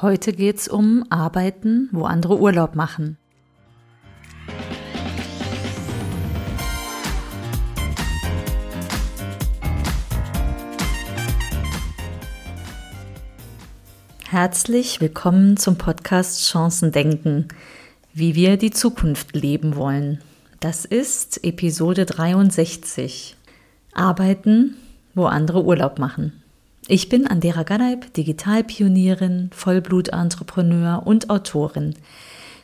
Heute geht's um Arbeiten, wo andere Urlaub machen. Herzlich willkommen zum Podcast Chancen denken, wie wir die Zukunft leben wollen. Das ist Episode 63. Arbeiten, wo andere Urlaub machen. Ich bin Andera Gadeib, Digitalpionierin, Vollblutentrepreneur und Autorin.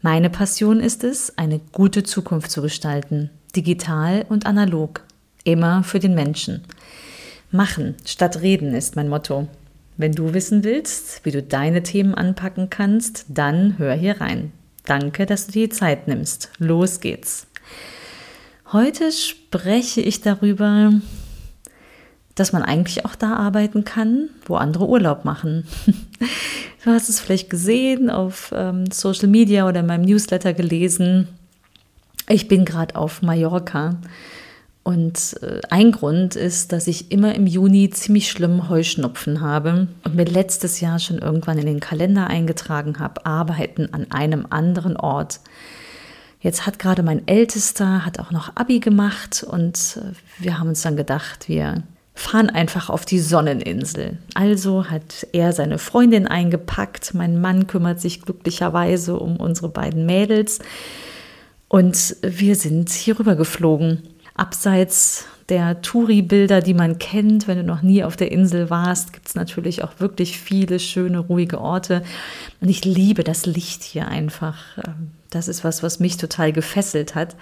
Meine Passion ist es, eine gute Zukunft zu gestalten, digital und analog, immer für den Menschen. Machen statt reden ist mein Motto. Wenn du wissen willst, wie du deine Themen anpacken kannst, dann hör hier rein. Danke, dass du dir die Zeit nimmst. Los geht's. Heute spreche ich darüber, dass man eigentlich auch da arbeiten kann, wo andere Urlaub machen. du hast es vielleicht gesehen, auf ähm, Social Media oder in meinem Newsletter gelesen. Ich bin gerade auf Mallorca. Und äh, ein Grund ist, dass ich immer im Juni ziemlich schlimm Heuschnupfen habe und mir letztes Jahr schon irgendwann in den Kalender eingetragen habe, arbeiten an einem anderen Ort. Jetzt hat gerade mein Ältester, hat auch noch Abi gemacht und äh, wir haben uns dann gedacht, wir fahren einfach auf die Sonneninsel. Also hat er seine Freundin eingepackt. Mein Mann kümmert sich glücklicherweise um unsere beiden Mädels. Und wir sind hier rüber geflogen. Abseits der Touri-Bilder, die man kennt, wenn du noch nie auf der Insel warst, gibt es natürlich auch wirklich viele schöne, ruhige Orte. Und ich liebe das Licht hier einfach. Das ist was, was mich total gefesselt hat.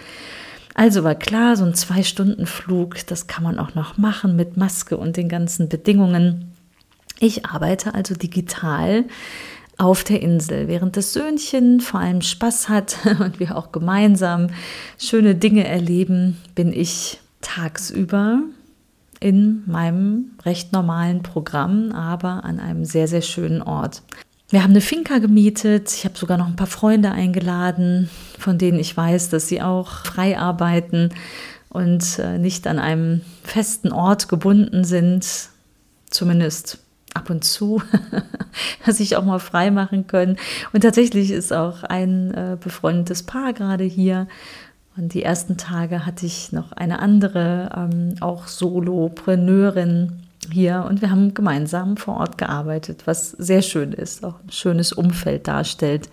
Also war klar, so ein Zwei-Stunden-Flug, das kann man auch noch machen mit Maske und den ganzen Bedingungen. Ich arbeite also digital auf der Insel, während das Söhnchen vor allem Spaß hat und wir auch gemeinsam schöne Dinge erleben, bin ich tagsüber in meinem recht normalen Programm, aber an einem sehr, sehr schönen Ort. Wir haben eine Finca gemietet. Ich habe sogar noch ein paar Freunde eingeladen, von denen ich weiß, dass sie auch frei arbeiten und äh, nicht an einem festen Ort gebunden sind. Zumindest ab und zu, dass ich auch mal frei machen können. Und tatsächlich ist auch ein äh, befreundetes Paar gerade hier. Und die ersten Tage hatte ich noch eine andere, ähm, auch Solopreneurin hier und wir haben gemeinsam vor Ort gearbeitet, was sehr schön ist, auch ein schönes Umfeld darstellt.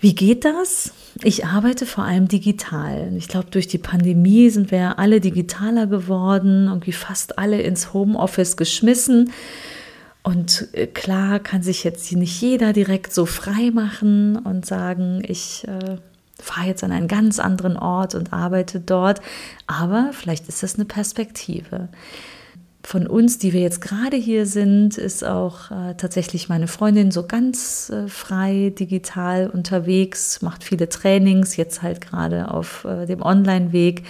Wie geht das? Ich arbeite vor allem digital. Ich glaube, durch die Pandemie sind wir alle digitaler geworden, irgendwie fast alle ins Homeoffice geschmissen. Und äh, klar kann sich jetzt nicht jeder direkt so frei machen und sagen, ich äh, fahre jetzt an einen ganz anderen Ort und arbeite dort. Aber vielleicht ist das eine Perspektive von uns, die wir jetzt gerade hier sind, ist auch äh, tatsächlich meine Freundin so ganz äh, frei digital unterwegs, macht viele Trainings, jetzt halt gerade auf äh, dem Online-Weg.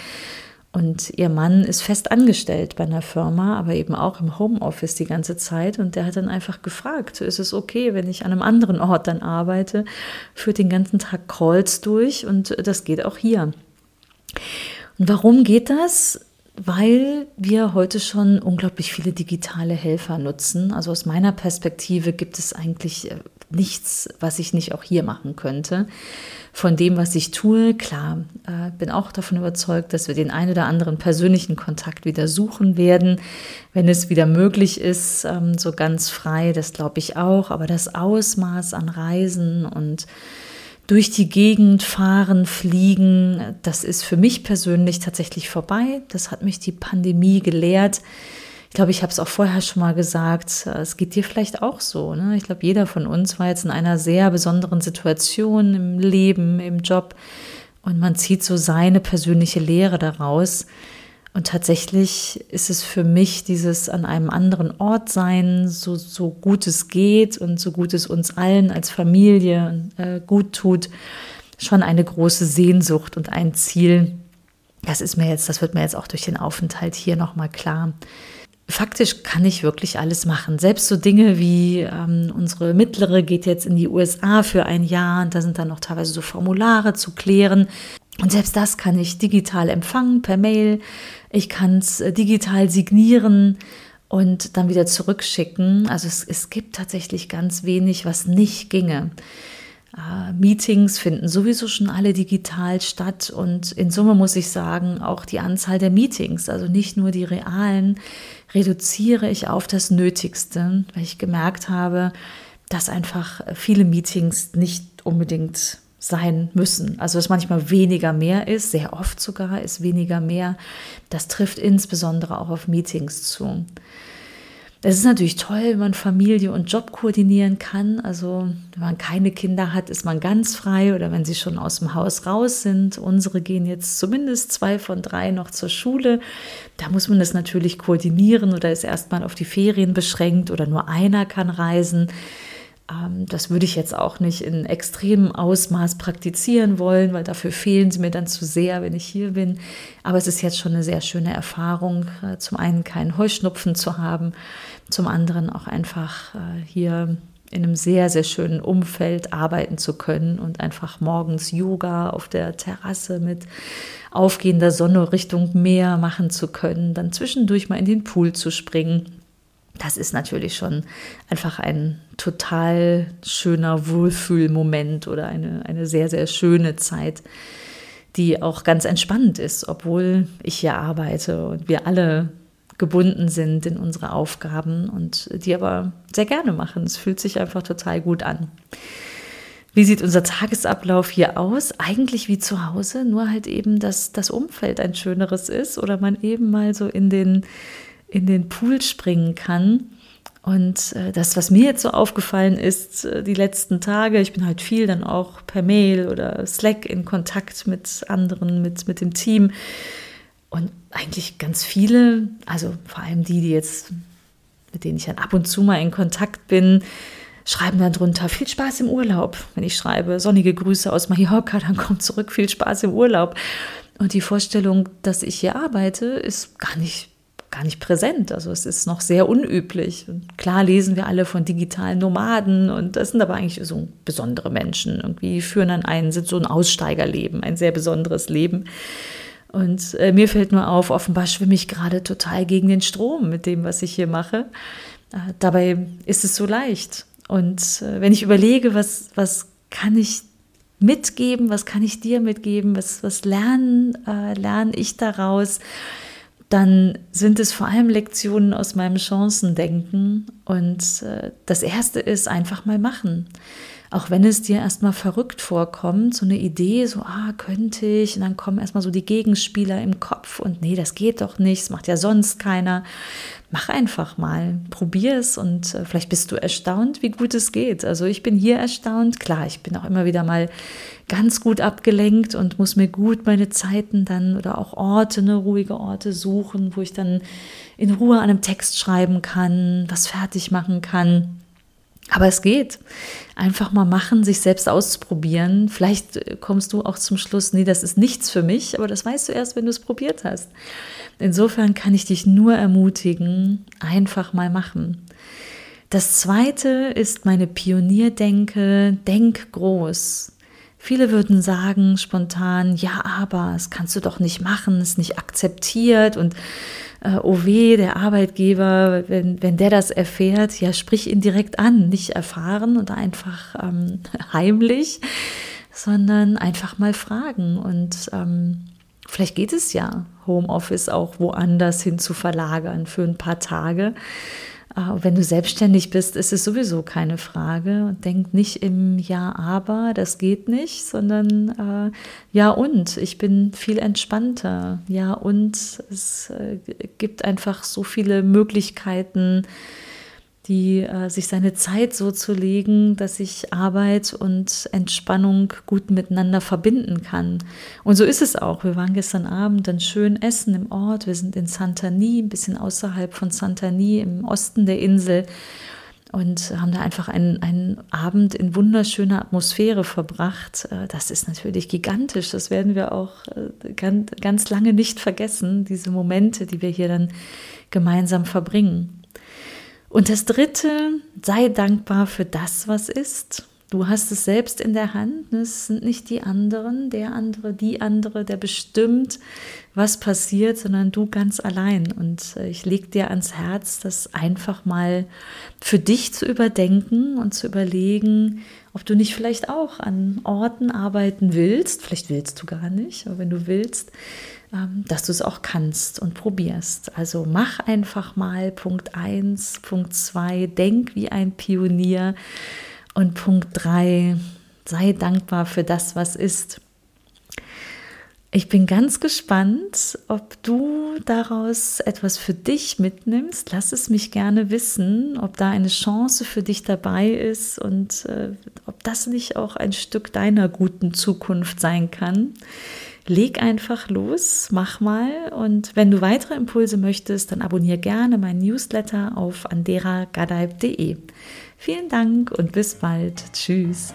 Und ihr Mann ist fest angestellt bei einer Firma, aber eben auch im Homeoffice die ganze Zeit. Und der hat dann einfach gefragt, ist es okay, wenn ich an einem anderen Ort dann arbeite, führt den ganzen Tag Calls durch und das geht auch hier. Und warum geht das? Weil wir heute schon unglaublich viele digitale Helfer nutzen. Also aus meiner Perspektive gibt es eigentlich äh, nichts, was ich nicht auch hier machen könnte. Von dem, was ich tue, klar, äh, bin auch davon überzeugt, dass wir den ein oder anderen persönlichen Kontakt wieder suchen werden, wenn es wieder möglich ist, ähm, so ganz frei, das glaube ich auch. Aber das Ausmaß an Reisen und durch die Gegend fahren, fliegen, das ist für mich persönlich tatsächlich vorbei. Das hat mich die Pandemie gelehrt. Ich glaube, ich habe es auch vorher schon mal gesagt, es geht dir vielleicht auch so. Ne? Ich glaube, jeder von uns war jetzt in einer sehr besonderen Situation im Leben, im Job und man zieht so seine persönliche Lehre daraus. Und tatsächlich ist es für mich dieses an einem anderen Ort sein, so, so gut es geht und so gut es uns allen als Familie äh, gut tut, schon eine große Sehnsucht und ein Ziel. Das ist mir jetzt, das wird mir jetzt auch durch den Aufenthalt hier nochmal klar. Faktisch kann ich wirklich alles machen. Selbst so Dinge wie ähm, unsere Mittlere geht jetzt in die USA für ein Jahr und da sind dann noch teilweise so Formulare zu klären. Und selbst das kann ich digital empfangen per Mail. Ich kann es äh, digital signieren und dann wieder zurückschicken. Also es, es gibt tatsächlich ganz wenig, was nicht ginge. Äh, Meetings finden sowieso schon alle digital statt und in Summe muss ich sagen, auch die Anzahl der Meetings, also nicht nur die realen, reduziere ich auf das Nötigste, weil ich gemerkt habe, dass einfach viele Meetings nicht unbedingt sein müssen. Also dass manchmal weniger mehr ist, sehr oft sogar ist weniger mehr. Das trifft insbesondere auch auf Meetings zu. Es ist natürlich toll, wenn man Familie und Job koordinieren kann. Also wenn man keine Kinder hat, ist man ganz frei oder wenn sie schon aus dem Haus raus sind. Unsere gehen jetzt zumindest zwei von drei noch zur Schule. Da muss man das natürlich koordinieren oder ist erstmal auf die Ferien beschränkt oder nur einer kann reisen. Ähm, das würde ich jetzt auch nicht in extremem Ausmaß praktizieren wollen, weil dafür fehlen sie mir dann zu sehr, wenn ich hier bin. Aber es ist jetzt schon eine sehr schöne Erfahrung, äh, zum einen keinen Heuschnupfen zu haben, zum anderen auch einfach äh, hier in einem sehr, sehr schönen Umfeld arbeiten zu können und einfach morgens Yoga auf der Terrasse mit aufgehender Sonne Richtung Meer machen zu können, dann zwischendurch mal in den Pool zu springen das ist natürlich schon einfach ein total schöner Wohlfühlmoment oder eine, eine sehr, sehr schöne Zeit, die auch ganz entspannend ist, obwohl ich hier arbeite und wir alle gebunden sind in unsere Aufgaben und die aber sehr gerne machen. Es fühlt sich einfach total gut an. Wie sieht unser Tagesablauf hier aus? Eigentlich wie zu Hause, nur halt eben, dass das Umfeld ein schöneres ist oder man eben mal so in den in den Pool springen kann. Und äh, das, was mir jetzt so aufgefallen ist, äh, die letzten Tage, ich bin halt viel dann auch per Mail oder Slack in Kontakt mit anderen, mit, mit dem Team. Und eigentlich ganz viele, also vor allem die, die jetzt, mit denen ich dann ab und zu mal in Kontakt bin, schreiben dann drunter viel Spaß im Urlaub. Wenn ich schreibe sonnige Grüße aus Mallorca, dann kommt zurück viel Spaß im Urlaub. Und die Vorstellung, dass ich hier arbeite, ist gar nicht gar nicht präsent. Also es ist noch sehr unüblich. Und klar lesen wir alle von digitalen Nomaden und das sind aber eigentlich so besondere Menschen. Irgendwie führen dann einen, sind so ein Aussteigerleben, ein sehr besonderes Leben. Und äh, mir fällt nur auf, offenbar schwimme ich gerade total gegen den Strom mit dem, was ich hier mache. Äh, dabei ist es so leicht. Und äh, wenn ich überlege, was, was kann ich mitgeben, was kann ich dir mitgeben, was, was lernen, äh, lerne ich daraus, dann sind es vor allem Lektionen aus meinem Chancendenken. Und äh, das erste ist einfach mal machen. Auch wenn es dir erstmal verrückt vorkommt, so eine Idee, so, ah, könnte ich, und dann kommen erstmal so die Gegenspieler im Kopf und nee, das geht doch nicht, das macht ja sonst keiner mach einfach mal, probier es und äh, vielleicht bist du erstaunt, wie gut es geht. Also ich bin hier erstaunt. Klar, ich bin auch immer wieder mal ganz gut abgelenkt und muss mir gut meine Zeiten dann oder auch Orte, ne, ruhige Orte suchen, wo ich dann in Ruhe an einem Text schreiben kann, was fertig machen kann. Aber es geht. Einfach mal machen, sich selbst auszuprobieren. Vielleicht äh, kommst du auch zum Schluss, nee, das ist nichts für mich, aber das weißt du erst, wenn du es probiert hast. Insofern kann ich dich nur ermutigen, einfach mal machen. Das zweite ist meine Pionierdenke, denk groß. Viele würden sagen spontan, ja, aber das kannst du doch nicht machen, ist nicht akzeptiert und äh, oh weh, der Arbeitgeber, wenn, wenn der das erfährt, ja, sprich ihn direkt an, nicht erfahren und einfach ähm, heimlich, sondern einfach mal fragen und ähm, Vielleicht geht es ja, Homeoffice auch woanders hin zu verlagern für ein paar Tage. Äh, wenn du selbstständig bist, ist es sowieso keine Frage. denk nicht im Ja, aber, das geht nicht, sondern äh, Ja und, ich bin viel entspannter. Ja und, es äh, gibt einfach so viele Möglichkeiten, die äh, sich seine Zeit so zu legen, dass ich Arbeit und Entspannung gut miteinander verbinden kann. Und so ist es auch. Wir waren gestern Abend dann schön essen im Ort. Wir sind in Santani, ein bisschen außerhalb von Santani im Osten der Insel und haben da einfach einen, einen Abend in wunderschöner Atmosphäre verbracht. Äh, das ist natürlich gigantisch. Das werden wir auch äh, ganz, ganz lange nicht vergessen, diese Momente, die wir hier dann gemeinsam verbringen. Und das Dritte, sei dankbar für das, was ist. Du hast es selbst in der Hand. Es sind nicht die anderen, der andere, die andere, der bestimmt, was passiert, sondern du ganz allein. Und äh, ich lege dir ans Herz, das einfach mal für dich zu überdenken und zu überlegen, ob du nicht vielleicht auch an Orten arbeiten willst. Vielleicht willst du gar nicht, aber wenn du willst, dass du es auch kannst und probierst. Also mach einfach mal Punkt 1, Punkt 2, denk wie ein Pionier und Punkt 3, sei dankbar für das, was ist. Ich bin ganz gespannt, ob du daraus etwas für dich mitnimmst. Lass es mich gerne wissen, ob da eine Chance für dich dabei ist und äh, ob das nicht auch ein Stück deiner guten Zukunft sein kann. Leg einfach los, mach mal und wenn du weitere Impulse möchtest, dann abonniere gerne meinen Newsletter auf anderagadaib.de. Vielen Dank und bis bald. Tschüss.